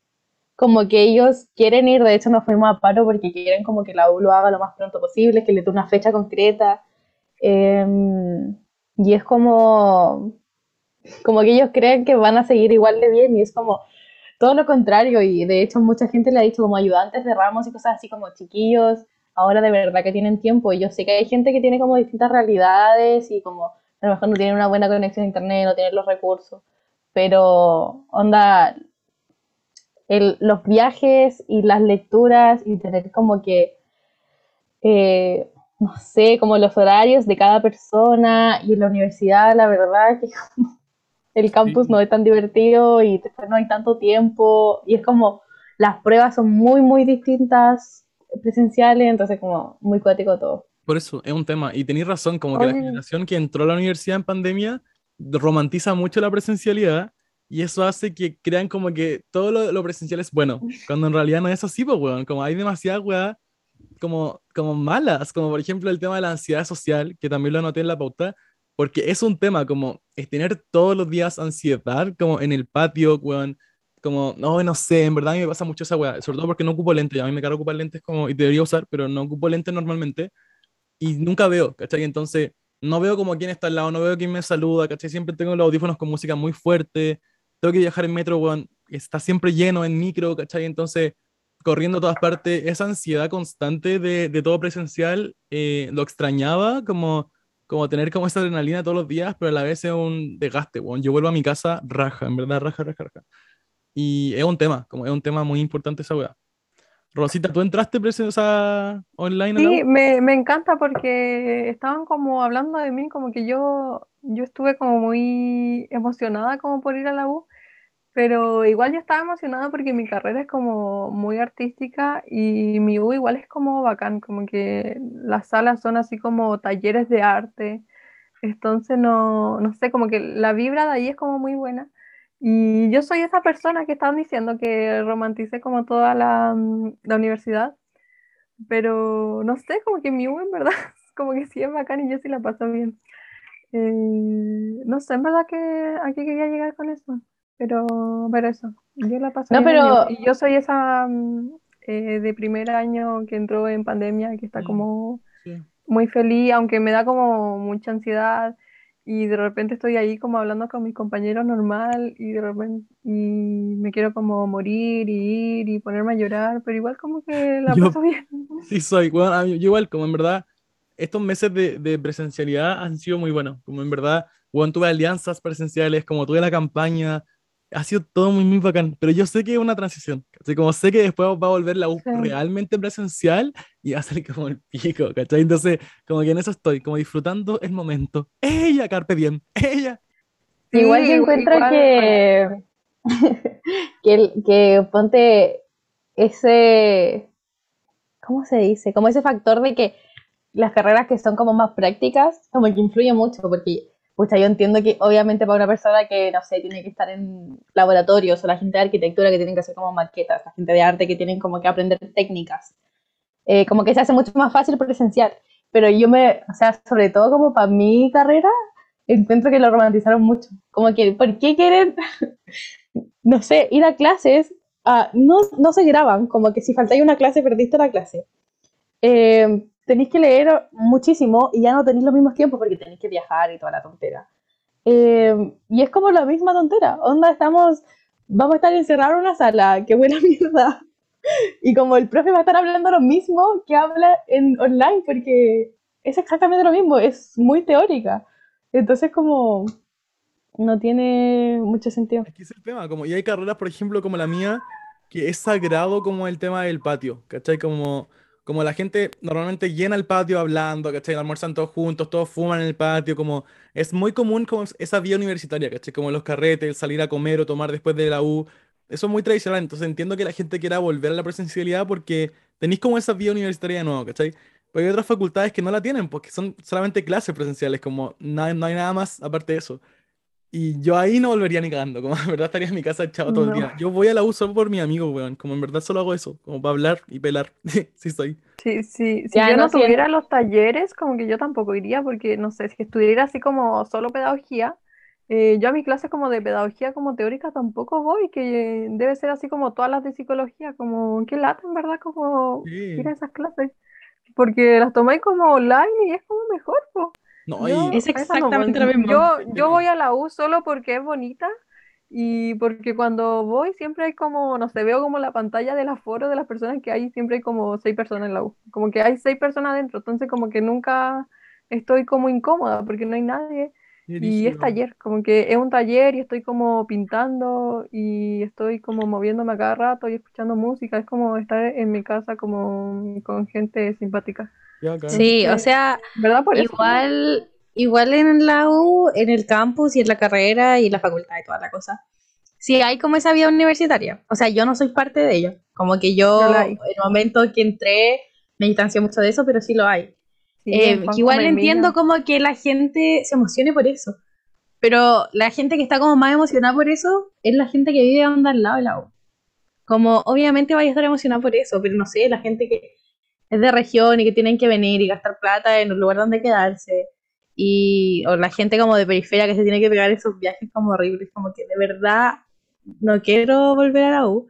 Como que ellos quieren ir, de hecho nos fuimos a paro porque quieren como que la U lo haga lo más pronto posible, que le dé una fecha concreta. Em, y es como, como que ellos creen que van a seguir igual de bien y es como todo lo contrario y de hecho mucha gente le ha dicho como ayudantes de ramos y cosas así como chiquillos, ahora de verdad que tienen tiempo. Y yo sé que hay gente que tiene como distintas realidades y como a lo mejor no tiene una buena conexión a internet, no tiene los recursos. Pero, onda, el, los viajes y las lecturas y tener como que, eh, no sé, como los horarios de cada persona y en la universidad, la verdad que <laughs> el campus no es tan divertido y después no hay tanto tiempo y es como las pruebas son muy, muy distintas presenciales, entonces como muy cuático todo. Por eso, es un tema. Y tenéis razón, como que la generación que entró a la universidad en pandemia romantiza mucho la presencialidad y eso hace que crean como que todo lo, presencial es bueno, cuando en realidad no es así, pues, weón. Como hay demasiadas weas como, como malas, como por ejemplo el tema de la ansiedad social, que también lo anoté en la pauta, porque es un tema como es tener todos los días ansiedad, como en el patio, weón, como, no, no sé, en verdad a mí me pasa mucho esa weá, sobre todo porque no ocupo lentes, a mí me cargo ocupar lentes como, y debería usar, pero no ocupo lentes normalmente, y nunca veo, ¿cachai? Entonces, no veo como quién está al lado, no veo quién me saluda, ¿cachai? Siempre tengo los audífonos con música muy fuerte, tengo que viajar en metro, weón, está siempre lleno en micro, ¿cachai? Entonces, corriendo a todas partes, esa ansiedad constante de, de todo presencial, eh, lo extrañaba, como, como tener como esa adrenalina todos los días, pero a la vez es un desgaste, weón. Yo vuelvo a mi casa raja, en verdad, raja, raja, raja. Y es un tema, como es un tema muy importante esa weá. Rosita, ¿tú entraste presencia online? Sí, me, me, encanta porque estaban como hablando de mí, como que yo, yo estuve como muy emocionada como por ir a la U, pero igual yo estaba emocionada porque mi carrera es como muy artística y mi U igual es como bacán, como que las salas son así como talleres de arte, entonces no, no sé, como que la vibra de ahí es como muy buena. Y yo soy esa persona que estaban diciendo que romantice como toda la, mm, la universidad, pero no sé, como que mi U en verdad, <laughs> como que sí es bacán y yo sí la paso bien. Eh, no sé, en verdad que aquí quería llegar con eso, pero, pero eso, yo la paso no. Pero... Y yo soy esa mm, eh, de primer año que entró en pandemia, que está como muy feliz, aunque me da como mucha ansiedad y de repente estoy ahí como hablando con mis compañeros normal y de repente y me quiero como morir y ir y ponerme a llorar, pero igual como que la paso bien. Sí, soy, bueno, yo igual, como en verdad, estos meses de, de, presencialidad han sido muy buenos, como en verdad, bueno, tuve alianzas presenciales, como tuve la campaña, ha sido todo muy, muy bacán, pero yo sé que es una transición, así como sé que después va a volver la U realmente presencial y va a ser como el pico, ¿cachai? Entonces, como que en eso estoy, como disfrutando el momento. Ella, Carpe Diem, ella. igual yo encuentro que, <laughs> que, que ponte ese, ¿cómo se dice? Como ese factor de que las carreras que son como más prácticas, como que influye mucho, porque Pucha, yo entiendo que obviamente para una persona que, no sé, tiene que estar en laboratorios o la gente de arquitectura que tienen que hacer como maquetas, la gente de arte que tienen como que aprender técnicas, eh, como que se hace mucho más fácil presenciar. Pero yo me, o sea, sobre todo como para mi carrera, encuentro que lo romantizaron mucho. Como que, ¿por qué quieren, <laughs> no sé, ir a clases? no, no se graban, como que si faltáis una clase, perdiste la clase. Eh, tenéis que leer muchísimo y ya no tenéis los mismos tiempos porque tenéis que viajar y toda la tontera. Eh, y es como la misma tontera. Onda, estamos, vamos a estar encerrados en una sala, qué buena <laughs> mierda. Y como el profe va a estar hablando lo mismo que habla en online, porque es exactamente lo mismo, es muy teórica. Entonces como no tiene mucho sentido. Aquí es el tema, como, y hay carreras, por ejemplo, como la mía, que es sagrado como el tema del patio, ¿cachai? Como como la gente normalmente llena el patio hablando, ¿cachai? Almuerzan todos juntos, todos fuman en el patio, como es muy común como esa vía universitaria, ¿cachai? Como los carretes, salir a comer o tomar después de la U. Eso es muy tradicional, entonces entiendo que la gente quiera volver a la presencialidad porque tenéis como esa vía universitaria de nuevo, ¿cachai? Pero hay otras facultades que no la tienen, porque son solamente clases presenciales, como no hay nada más aparte de eso. Y yo ahí no volvería ni cagando, como <laughs> en verdad estaría en mi casa echado todo el día. Yo voy a la U solo por mi amigo, weón, como en verdad solo hago eso, como para hablar y pelar, <laughs> sí soy. Sí, sí, si yo no, tuviera los talleres, como que yo tampoco iría, porque no sé, si estuviera así como solo pedagogía, eh, yo a mis clases como de pedagogía como teórica tampoco voy, que debe ser así como todas las de psicología, como qué lata en verdad como ir a esas clases, porque las tomáis como online y es como mejor, pues. No, es exactamente lo mismo. Yo, yo voy a la U solo porque es bonita y porque cuando voy siempre hay como, no sé, veo como la pantalla del aforo de las personas que hay, siempre hay como seis personas en la U. Como que hay seis personas adentro, entonces como que nunca estoy como incómoda porque no hay nadie. Y es taller, como que es un taller y estoy como pintando y estoy como moviéndome a cada rato y escuchando música. Es como estar en mi casa como con gente simpática. Sí, o sea, ¿verdad? igual, igual en la U, en el campus y en la carrera y en la facultad y toda la cosa. Sí, hay como esa vida universitaria. O sea, yo no soy parte de ello. Como que yo, en el momento que entré, me distancié mucho de eso, pero sí lo hay. Eh, igual entiendo como que la gente se emocione por eso. Pero la gente que está como más emocionada por eso es la gente que vive al lado de la U. Como obviamente vaya a estar emocionada por eso, pero no sé, la gente que es de región y que tienen que venir y gastar plata en un lugar donde quedarse. Y, o la gente como de periferia que se tiene que pegar esos viajes como horribles, como que de verdad no quiero volver a la U.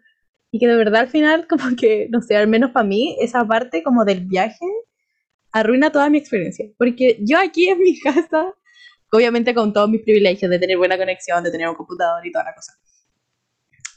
Y que de verdad al final, como que, no sé, al menos para mí, esa parte como del viaje arruina toda mi experiencia. Porque yo aquí en mi <laughs> casa, obviamente con todos mis privilegios de tener buena conexión, de tener un computador y toda la cosa,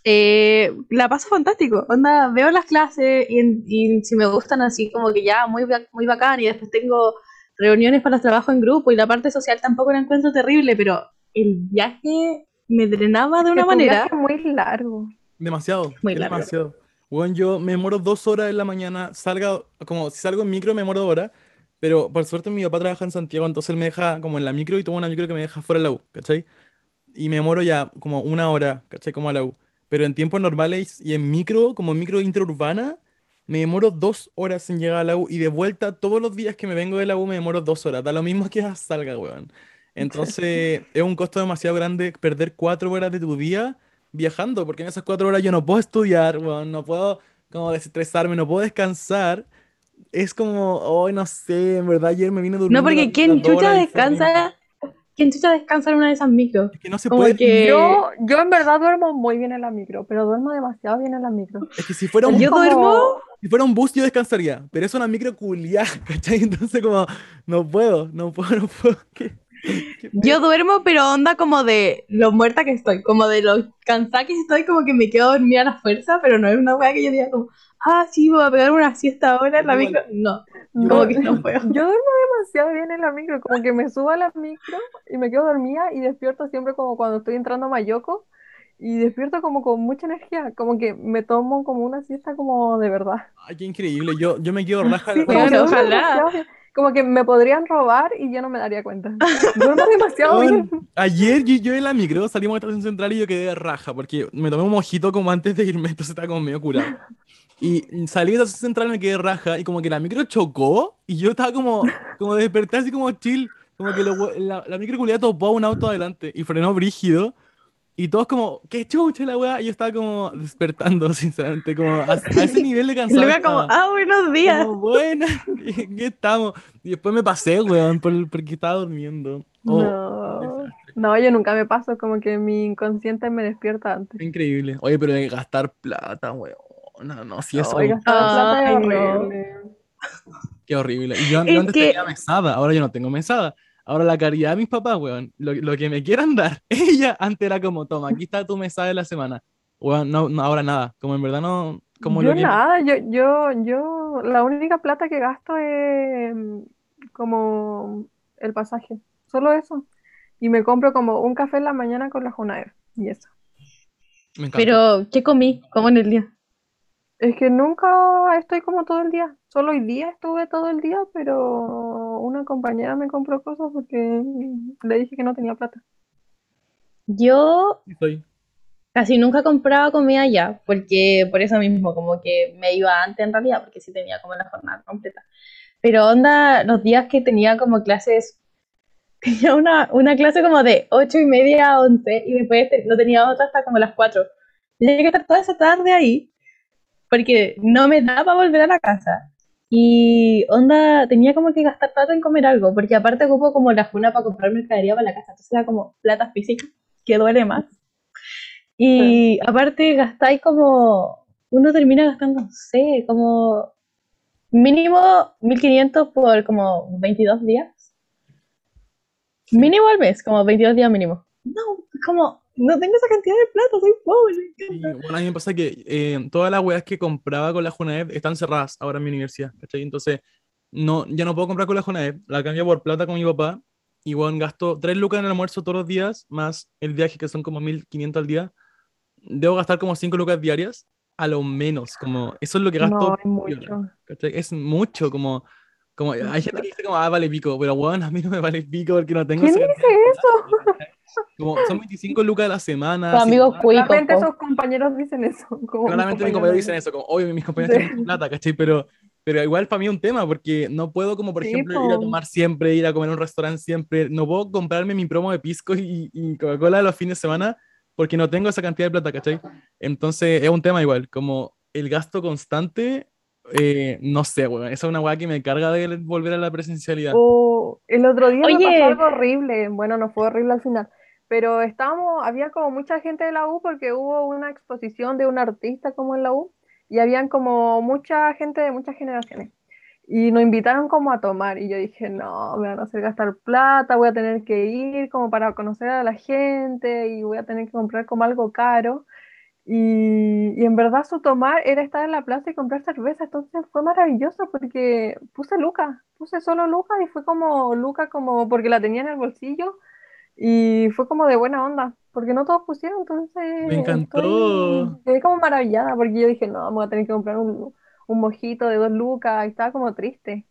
eh, la paso fantástico. Onda, veo las clases y, si me gustan así como que ya muy, muy bacán y después tengo reuniones para los trabajos en grupo y la parte social tampoco la encuentro terrible, pero el viaje me drenaba de una manera. muy largo. Demasiado. Muy largo. Demasiado. Bueno, yo me muero dos horas en la mañana, salga, como si salgo en micro me muero dos horas, pero por suerte mi papá trabaja en Santiago, entonces él me deja como en la micro y tomo una micro que me deja fuera de la U, ¿cachai? Y me muero ya como una hora, ¿cachai? Como a la U pero en tiempos normales y en micro, como micro interurbana, me demoro dos horas en llegar a la U y de vuelta todos los días que me vengo de la U me demoro dos horas. Da lo mismo que <laughs> salga, weón. Entonces es un costo demasiado grande perder cuatro horas de tu día viajando, porque en esas cuatro horas yo no puedo estudiar, weón, no puedo como desestresarme, no puedo descansar. Es como, hoy no sé, en verdad ayer me vine durmiendo. No, porque ¿quién chucha descansa? ¿Quién chucha descansa en una de esas micros? Es que no se puede. Que... Yo, yo en verdad duermo muy bien en la micro, pero duermo demasiado bien en la micro. Es que si fuera un, yo duermo... si fuera un bus yo descansaría, pero es una micro culiada, <laughs> ¿cachai? Entonces como, no puedo, no puedo, no puedo. <laughs> yo duermo, pero onda como de lo muerta que estoy, como de lo cansada que estoy, como que me quedo dormida a la fuerza, pero no es una weá que yo diga como, ah, sí, voy a pegar una siesta ahora en la micro. No, como que no puedo. Yo duermo demasiado bien en la micro, como que me subo a la micro y me quedo dormida y despierto siempre como cuando estoy entrando a Mayoko y despierto como con mucha energía, como que me tomo como una siesta como de verdad. Ay, qué increíble, yo, yo me quedo raja. ojalá. Como que me podrían robar y yo no me daría cuenta. <laughs> Duermo demasiado bien. Ayer yo, yo, en la micro salimos de la estación central y yo quedé raja porque me tomé un mojito como antes de irme, <laughs> entonces estaba como medio curado. Y salí de la central, me quedé raja y como que la micro chocó y yo estaba como, como desperté así como chill. Como que la, la, micro culiada topó a un auto adelante y frenó brígido. Y todos como, qué chucha la weá. Y yo estaba como despertando, <laughs> sinceramente, como a, ese nivel de <laughs> cansancio. Y luego como, ah, buenos días. Como, buenas, ¿qué, estamos? Y después me pasé, weón, por, porque estaba durmiendo. Oh, no, no, yo nunca me paso, como que mi inconsciente me despierta antes. Increíble. Oye, pero de gastar plata, weón no, no, si eso. Oiga, plata horrible. Qué horrible. Y yo, antes tenía mesada, ahora yo no tengo mesada. Ahora la caridad de mis papás, weón, lo, lo, que me quieran dar, <laughs> ella antes era como, toma, aquí está tu mesada de la semana. Weón, no, no, ahora nada, como en verdad no... Como yo nada, yo, yo, yo, la única plata que gasto es como el pasaje, solo eso. Y me compro como un café en la mañana con la Junaer, y eso. Pero, ¿qué comí? ¿Cómo en el día? Es que nunca estoy como todo el día. Solo hoy día estuve todo el día, pero una compañera me compró cosas porque le dije que no tenía plata. Yo casi nunca compraba comida allá, porque por eso mismo, como que me iba antes en realidad, porque sí tenía como la jornada completa. Pero onda, los días que tenía como clases, <laughs> tenía una, una clase como de ocho y media a 11 y después no tenía otra hasta como las 4. Tenía que estar toda esa tarde ahí, porque no me daba volver a la casa. Y onda, tenía como que gastar plata en comer algo, porque aparte ocupo como la funa para comprar mercadería para la casa. Entonces era como plata física, que duele más. Y aparte gastáis como, uno termina gastando, no sé, como mínimo 1500 por como 22 días. Mínimo al mes, como 22 días mínimo. No, como no tengo esa cantidad de plata, soy pobre. bueno, a mí me pasa que eh, todas las weas que compraba con la Junaed están cerradas ahora en mi universidad, ¿cachai? Entonces, no, ya no puedo comprar con la Junaed, la cambio por plata con mi papá, y bueno, gasto 3 lucas en el almuerzo todos los días, más el viaje que son como 1500 al día. Debo gastar como 5 lucas diarias, a lo menos, como, eso es lo que gasto. No, es mucho. Es mucho, como... Como, hay gente que dice como, ah, vale pico, pero bueno, a mí no me vale pico porque no tengo... ¿Quién dice eso? Como son 25 lucas a la semana. Tus amigos cuicos. Claramente esos compañeros dicen eso. <laughs> Claramente mis compañeros dicen eso, como, obvio, mis compañeros tienen plata, ¿cachai? Pero, pero igual para mí es un tema, porque no puedo como, por ejemplo, ir a tomar siempre, ir a comer a un restaurante siempre, no puedo comprarme mi promo de pisco y, y Coca-Cola los fines de semana porque no tengo esa cantidad de plata, ¿cachai? Entonces es un tema igual, como el gasto constante eh, no sé, weón. Esa es una weá que me carga de volver a la presencialidad. Oh, el otro día me pasó algo horrible. Bueno, no fue horrible al final. Pero estábamos, había como mucha gente de la U porque hubo una exposición de un artista como en la U y habían como mucha gente de muchas generaciones. Y nos invitaron como a tomar y yo dije, no, me van a hacer gastar plata, voy a tener que ir como para conocer a la gente y voy a tener que comprar como algo caro. Y, y, en verdad su tomar era estar en la plaza y comprar cerveza, entonces fue maravilloso porque puse Luca, puse solo Luca y fue como Luca como porque la tenía en el bolsillo y fue como de buena onda, porque no todos pusieron, entonces me encantó. quedé como maravillada porque yo dije, no, voy a tener que comprar un, un mojito de dos lucas y estaba como triste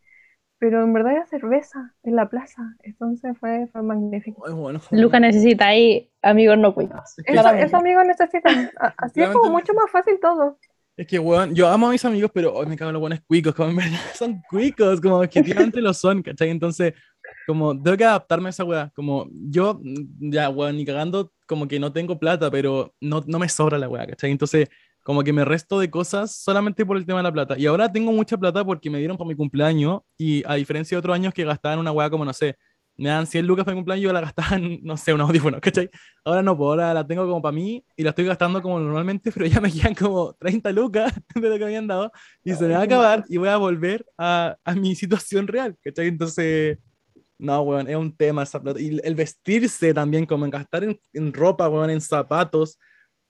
pero en verdad era cerveza en la plaza, entonces fue, fue magnífico. bueno. <laughs> Luca necesita ahí amigos no cuicos. Esos amigos necesitan, así es como mucho más fácil todo. Es que, weón, yo amo a mis amigos, pero hoy me cago en los buenos cuicos, como en verdad <laughs> son cuicos, como objetivamente lo son, ¿cachai? Entonces, como, tengo que adaptarme a esa weá, como, yo, ya, weón, ni cagando, como que no tengo plata, pero no, no me sobra la weá, ¿cachai? Entonces, como que me resto de cosas solamente por el tema de la plata. Y ahora tengo mucha plata porque me dieron para mi cumpleaños y a diferencia de otros años que gastaban una weá como, no sé, me dan 100 lucas para mi cumpleaños, yo la gastaba en, no sé, un audífono, ¿cachai? Ahora no puedo, ahora la tengo como para mí y la estoy gastando como normalmente, pero ya me quedan como 30 lucas <laughs> de lo que me habían dado y se me va a acabar y voy a volver a, a mi situación real, ¿cachai? Entonces, no, weón, es un tema esa plata. Y el vestirse también, como en gastar en, en ropa, weón, en zapatos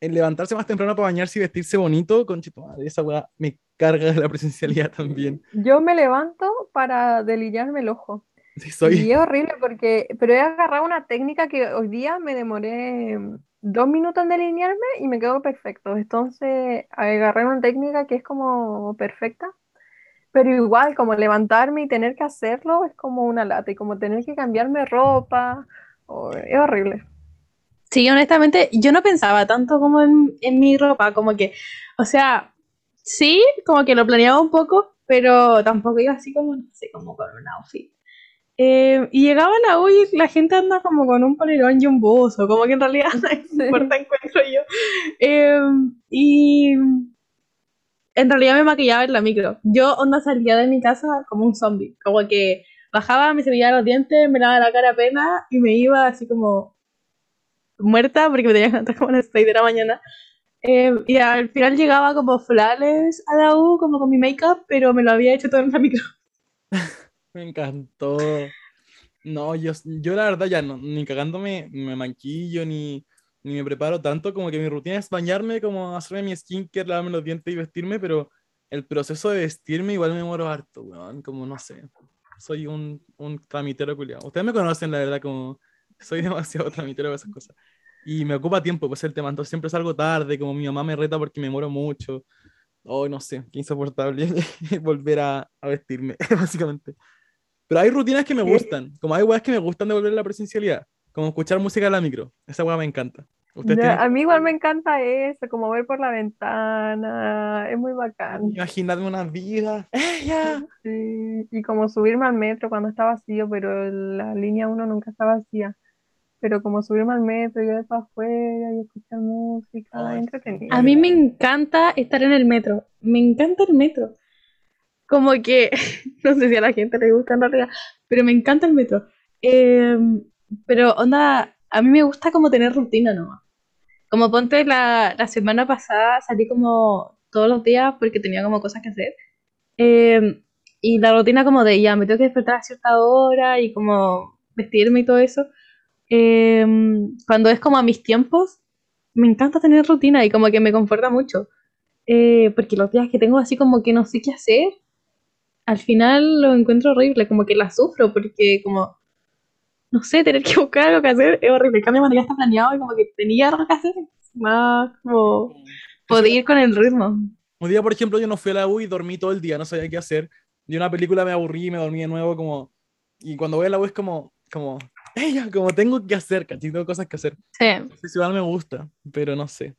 en levantarse más temprano para bañarse y vestirse bonito, con madre, esa weá me carga de la presencialidad también. Yo me levanto para delinearme el ojo. Sí, soy... Y es horrible porque, pero he agarrado una técnica que hoy día me demoré dos minutos en delinearme y me quedó perfecto. Entonces agarré una técnica que es como perfecta, pero igual como levantarme y tener que hacerlo es como una lata y como tener que cambiarme ropa, es horrible. Sí, honestamente, yo no pensaba tanto como en, mi ropa, como que, o sea, sí, como que lo planeaba un poco, pero tampoco iba así como, no sé, como con un outfit. Eh, y llegaba la U y la gente anda como con un polerón y un buzo, como que en realidad <laughs> no importa encuentro yo. Eh, y en realidad me maquillaba en la micro. Yo onda salía de mi casa como un zombie, como que bajaba, me cepillaba los dientes, me lavaba la cara apenas y me iba así como muerta porque me tenía que levantar como a las 6 de la mañana. Eh, y al final llegaba como flales a la U, como con mi make-up, pero me lo había hecho todo en la micro. <laughs> me encantó. No, yo, yo la verdad ya no, ni cagándome me maquillo, ni, ni me preparo tanto, como que mi rutina es bañarme, como hacerme mi skincare, lavarme los dientes y vestirme, pero el proceso de vestirme igual me muero harto, weón, como no sé. Soy un, un tramitero culiado. Ustedes me conocen, la verdad, como soy <laughs> demasiado tramitero de esas cosas. Y me ocupa tiempo, pues el tema. Entonces siempre salgo tarde, como mi mamá me reta porque me muero mucho. oh, no sé, qué insoportable <laughs> volver a, a, vestirme, <laughs> básicamente. Pero hay rutinas que me gustan, como hay weas que me gustan de volver a la presencialidad, como escuchar música a la micro, esa wea me encanta. A mí igual me encanta eso, como ver por la ventana, es muy bacán. Imaginarme una vida, <laughs> ¡ella! Sí, y como subirme al metro cuando está vacío, pero la línea 1 nunca está vacía. Pero como subirme al metro y ver para afuera y escuchar música, entretenido. A mí me encanta estar en el metro, me encanta el metro. Como que, <laughs> no sé si a la gente le gusta en realidad, pero me encanta el metro. Em, pero onda, a mí me gusta como tener rutina nomás. Como ponte la, la semana pasada salí como todos los días porque tenía como cosas que hacer. Em, y la rutina como de ya me tengo que despertar a cierta hora y como vestirme y todo eso. Em, cuando es como a mis tiempos, me encanta tener rutina y como que me conforta mucho. Eh, porque los días que tengo así como que no sé qué hacer, al final lo encuentro horrible, como que la sufro porque como no sé, tener que buscar algo que hacer es horrible. En cambio, cuando ya está planeado y como que tenía algo que hacer, más como poder ir con el ritmo. Un día, por ejemplo, yo no fui a la U y dormí todo el día, no sabía qué hacer. Y una película me aburrí y me dormí de nuevo, como. Y cuando voy a la U es como, como, ella, como tengo que hacer, ¿cachai? Tengo cosas que hacer. Sí. Sí, igual me gusta, pero no sé.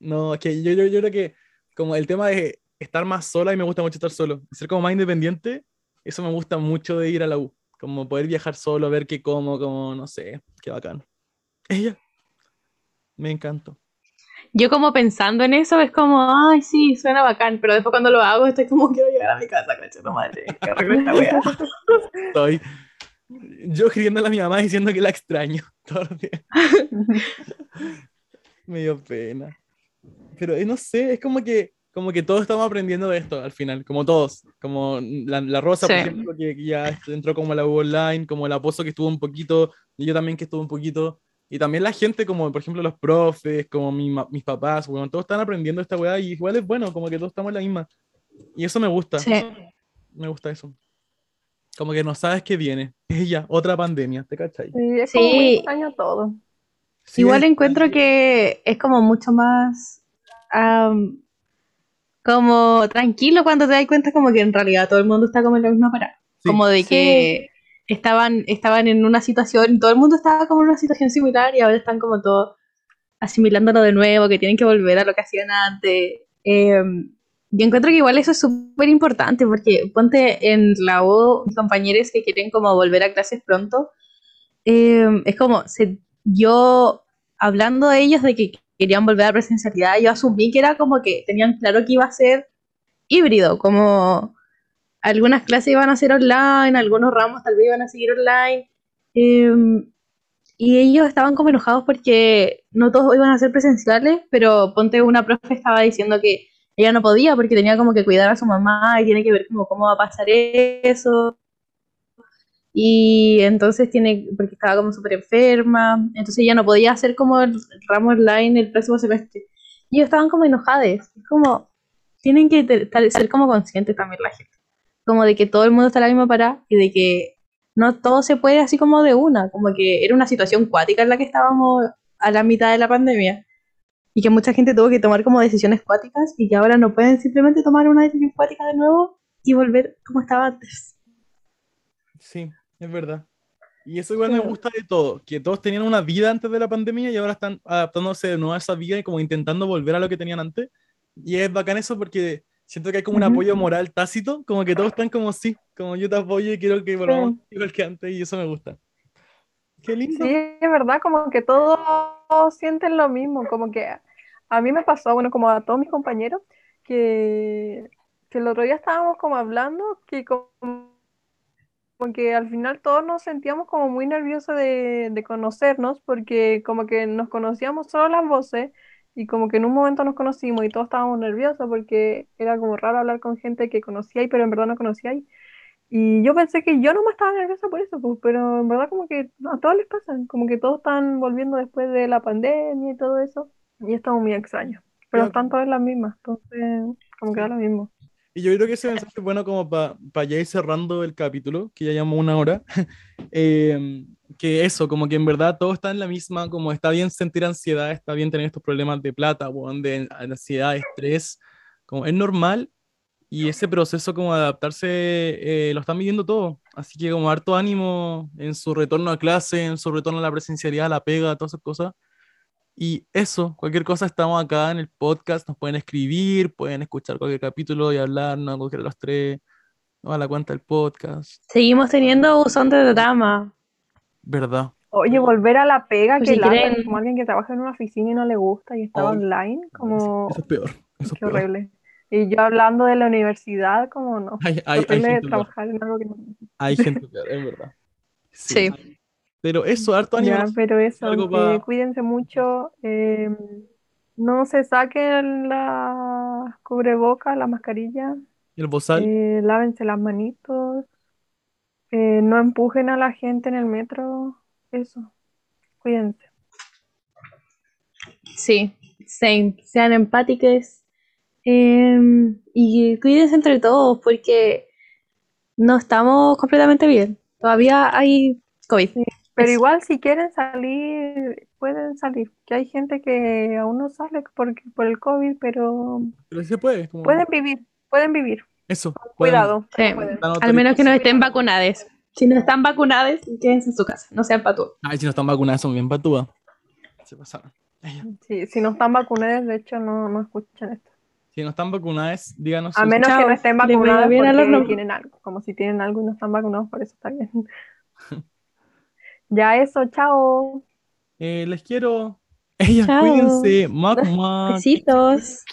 No, es que yo, yo, yo creo que, como el tema de estar más sola y me gusta mucho estar solo, ser como más independiente, eso me gusta mucho de ir a la U. Como poder viajar solo, ver qué como, como, no sé, qué bacán. Ella. Me encantó. Yo como pensando en eso es como, ay, sí, suena bacán, pero después cuando lo hago estoy como, quiero llegar a mi casa, coche, no madre. <laughs> Estoy yo escribiéndole a mi mamá diciendo que la extraño <laughs> días. <laughs> Me dio pena. Pero eh, no sé, es como que como que todos estamos aprendiendo de esto al final, como todos, como la, la Rosa, por ejemplo, que, ya entró como a la U online, como el Aposo que estuvo un poquito, y yo también que estuve un poquito, y también la gente, como por ejemplo los profes, como mi, mis papás, bueno, todos están aprendiendo esta weá y igual es bueno, como que todos estamos en la misma. Y eso me gusta. Sí. Me gusta eso. Como que no sabes qué viene. <laughs> Es ya, otra pandemia, ¿te cachai? Sí, es como extraño todo. igual encuentro que es como mucho más como tranquilo cuando te das cuenta como que en realidad todo el mundo está como en la misma parada. como de que estaban, estaban en una situación, todo el mundo estaba como en una situación similar y ahora están como todos asimilándolo de nuevo, que tienen que volver a lo que hacían antes. Eh, yo encuentro que igual eso es súper importante porque ponte en la U compañeros que quieren como volver a clases pronto. Eh, es como, se, yo hablando de ellos de que querían volver a presencialidad, yo asumí que era como que tenían claro que iba a ser híbrido, como algunas clases iban a ser online, algunos ramos tal vez iban a seguir online. Em, y ellos estaban como enojados porque no todos iban a ser presenciales, pero ponte una profe estaba diciendo que ella no podía porque tenía como que cuidar a su mamá y tiene que ver como cómo va a pasar eso. Y entonces tiene, porque estaba como súper enferma, entonces ya no podía hacer como el ramo online el próximo semestre. Y ellos estaban como enojados. Es como, tienen que ser como conscientes también la gente. Como de que todo el mundo está a la misma parada y de que no todo se puede así como de una. Como que era una situación cuática en la que estábamos a la mitad de la pandemia. Y que mucha gente tuvo que tomar como decisiones cuáticas y que ahora no pueden simplemente tomar una decisión cuática de nuevo y volver como estaba antes. Sí, es verdad. Y eso igual me gusta de todo, que todos tenían una vida antes de la pandemia y ahora están adaptándose de nuevo a esa vida y como intentando volver a lo que tenían antes. Y es bacán eso porque siento que hay como un apoyo moral tácito, como que todos están como sí, como yo te apoyo y quiero que volvamos igual que antes y eso me gusta. Qué lindo. Sí, es verdad, como que todos sienten lo mismo, como que a mí me pasó, bueno, como a todos mis compañeros, que, que el otro día estábamos como hablando, que como que al final todos nos sentíamos como muy nerviosos de, de, conocernos porque como que nos conocíamos solo las voces y como que en un momento nos conocimos y todos estábamos nerviosos porque era como raro hablar con gente que conocíais pero en verdad no conocíais. Y yo pensé que yo no me estaba nerviosa por eso, pues, pero en verdad como que a todos les pasa, como que todos están volviendo después de la pandemia y todo eso y estamos muy extraños. Pero están todas las mismas, entonces como que da lo mismo. Y yo creo que ese mensaje es bueno como para ya ir cerrando el capítulo, que ya llevamos una hora. <laughs> Em, que eso, como que en verdad todo está en la misma, como está bien sentir ansiedad, está bien tener estos problemas de plata, de ansiedad, estrés, Como es normal y ese proceso como de adaptarse eh, lo están viviendo todo. Así que como harto ánimo en su retorno a clase, en su retorno a la presencialidad, a la pega, todas esas cosas. Y eso, cualquier cosa, estamos acá en el podcast, nos pueden escribir, pueden escuchar cualquier capítulo y hablarnos, cualquiera de los tres, no a la cuenta del podcast. Seguimos teniendo buzón de drama. ¿Verdad? Oye, volver a la pega, pues que si como alguien que trabaja en una oficina y no le gusta y está online, como... Eso es peor. Eso Qué horrible. Y yo hablando de la universidad, como no. Hay, hay, hay trabajar en algo que no... Hay gente peor, es verdad. <laughs> Sí. Pero eso, harto ánimo. Ya, pero eso, cuídense mucho. Eh, no se saquen la cubreboca, la mascarilla. ¿Y el bozal? Eh, lávense las manitos. Eh, no empujen a la gente en el metro. Eso. Cuídense. Sí, Sean empáticos. Em, y cuídense entre todos porque no estamos completamente bien. Todavía hay COVID. Pero igual si quieren salir, pueden salir. Que hay gente que aún no sale por, por el COVID, pero... Pero sí se puede. Pueden vivir, pueden vivir. Eso. Cuidado. Al menos que no estén vacunados. Si no están vacunados, quédense en su casa, no sean patúas. Ay, si no están vacunados, son bien patúas. Se pasaron. Sí, si no están vacunados, de hecho, no, no escuchan esto. Si no están vacunados, díganos. A menos que no estén vacunados porque tienen algo. Como si tienen algo y no están vacunados, por eso está bien. <laughs> Ya eso, chao. Eh, les quiero. <laughs> Ellas, cuídense. Mac, Besitos.